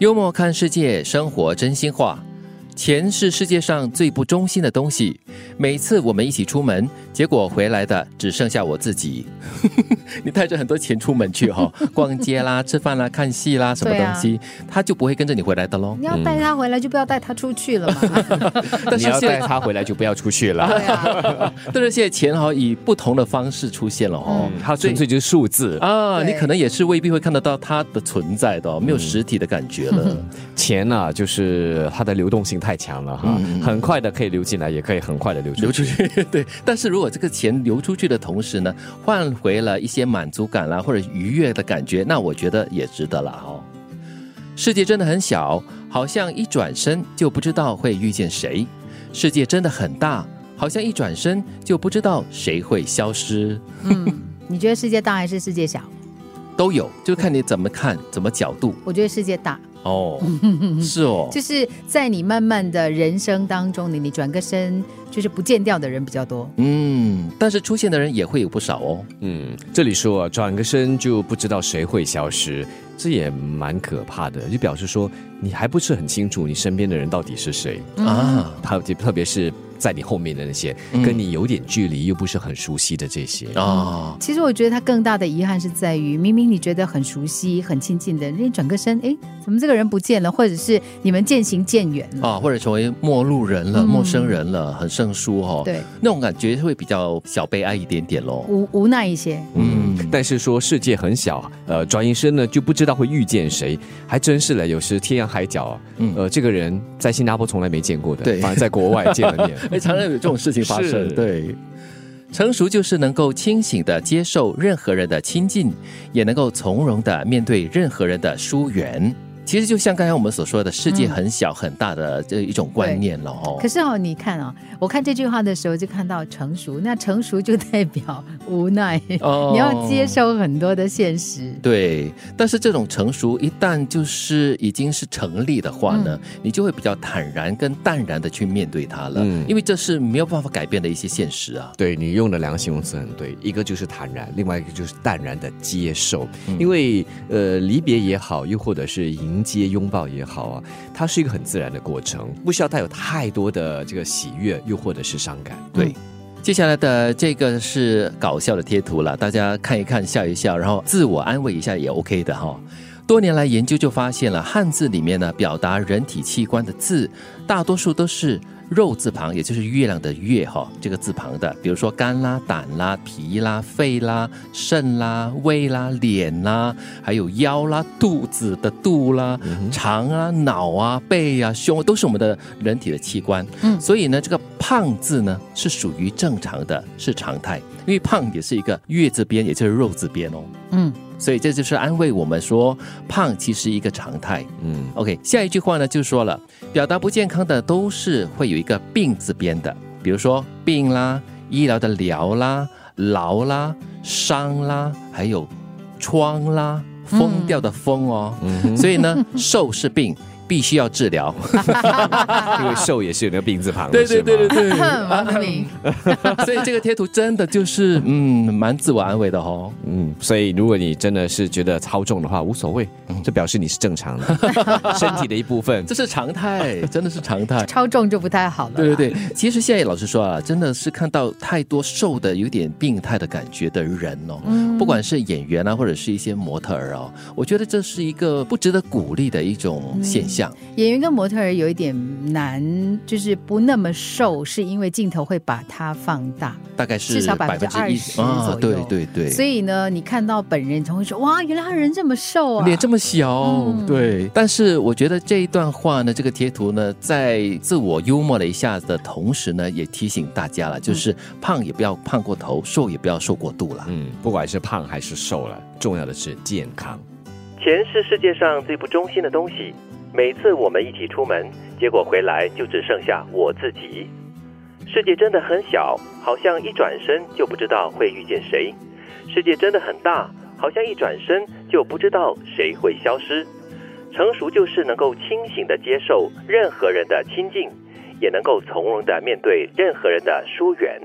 幽默看世界，生活真心话。钱是世界上最不忠心的东西。每次我们一起出门，结果回来的只剩下我自己。你带着很多钱出门去哈，逛街啦、吃饭啦、看戏啦，什么东西，他就不会跟着你回来的喽。你要带他回来，就不要带他出去了嘛。但是要带他回来就不要出去了。对啊，但是现在钱哈以不同的方式出现了哦嗯，，它纯粹就是数字。啊，你可能也是未必会看得到它的存在的哦，没有实体的感觉了。钱呢、就是它的流动性太强了哈，嗯很快的可以流进来，也可以很快的流出去。流出去，对。但是如果这个钱流出去的同时呢，换回了一些满足感啦，或者愉悦的感觉，那我觉得也值得了哦。世界真的很小，好像一转身就不知道会遇见谁；世界真的很大，好像一转身就不知道谁会消失。嗯，你觉得世界大还是世界小？都有，就看你怎么看，怎么角度我觉得世界大，哦。是哦，就是在你慢慢的人生当中，你你转个身，就是不见掉的人比较多。嗯，但是出现的人也会有不少哦。嗯，这里说啊，转个身就不知道谁会消失，这也蛮可怕的，就表示说你还不是很清楚你身边的人到底是谁，啊，特特别是在你后面的那些，嗯跟你有点距离又不是很熟悉的这些。啊，其实我觉得他更大的遗憾是在于，明明你觉得很熟悉、很亲近的人，你转个身，哎，怎么这个人不见了，或者是你们渐行渐远了？啊，或者成为陌路人了、嗯陌生人了，很生疏哦。，对，那种感觉会比较小悲哀一点点咯。无无奈一些。嗯，但是说世界很小，呃，转一身呢就不知道会遇见谁，还真是嘞。有时天涯海角呃，这个人在新加坡从来没见过的，对反而在国外见了面。哎，常常有这种事情发生。是对，成熟就是能够清醒的接受任何人的亲近，也能够从容的面对任何人的疏远。其实就像刚才我们所说的，世界很小很大的这一种观念了哦。可是哦，你看哦，我看这句话的时候就看到成熟，那成熟就代表无奈，哦 你要接受很多的现实。对，但是这种成熟一旦就是已经是成立的话呢，嗯你就会比较坦然跟淡然的去面对它了，嗯因为这是没有办法改变的一些现实啊。对你用的两个形容词很对，一个就是坦然，另外一个就是淡然的接受。嗯因为呃，离别也好，又或者是迎接拥抱也好啊，它是一个很自然的过程，不需要带有太多的这个喜悦，又或者是伤感。对。接下来的这个是搞笑的贴图了，大家看一看，笑一笑，然后自我安慰一下也 OK 的哈。多年来研究就发现了，汉字里面呢，表达人体器官的字，大多数都是肉字旁，也就是月亮的月哈这个字旁的，比如说肝啦、胆啦、脾啦、肺啦、肾啦、胃啦、脸啦，还有腰啦、肚子的肚啦、肠啊、脑啊、背啊、胸都是我们的人体的器官。嗯。所以呢，这个胖字呢是属于正常的，是常态，因为胖也是一个月字边，也就是肉字边哦。嗯，所以这就是安慰我们说，胖其实一个常态。嗯，OK，下一句话呢就说了，表达不健康的都是会有一个病字边的，比如说病啦、医疗的疗啦、劳啦、伤啦，还有疮啦、疯掉的疯哦。嗯所以呢，瘦是病，必须要治疗。哼，因为瘦也是有那个病字旁的，对对对，王德明，所以这个贴图真的就是嗯，蛮自我安慰的哦。嗯，所以如果你真的是觉得超重的话，无所谓，这表示你是正常的，身体的一部分。这是常态，真的是常态。超重就不太好了。对对对，其实现在老实说啊，真的是看到太多瘦的有点病态的感觉的人哦，嗯不管是演员啊，或者是一些模特儿哦，我觉得这是一个不值得鼓励的一种现象。演员跟模特儿有一点难，就是不那么瘦，是因为镜头会把它放大，大概是至少百分之一20%啊左，右对对对，所以呢，你看到本人，你才会说哇，原来他人这么瘦啊，脸这么小，嗯对。但是我觉得这一段话呢，这个贴图呢，在自我幽默了一下的同时呢，也提醒大家了，就是胖也不要胖过头，瘦也不要瘦过度了。嗯，不管是胖还是瘦了，重要的是健康。钱是世界上最不忠心的东西。每次我们一起出门，结果回来就只剩下我自己。世界真的很小，好像一转身就不知道会遇见谁；世界真的很大，好像一转身就不知道谁会消失。成熟就是能够清醒的接受任何人的亲近，也能够从容的面对任何人的疏远。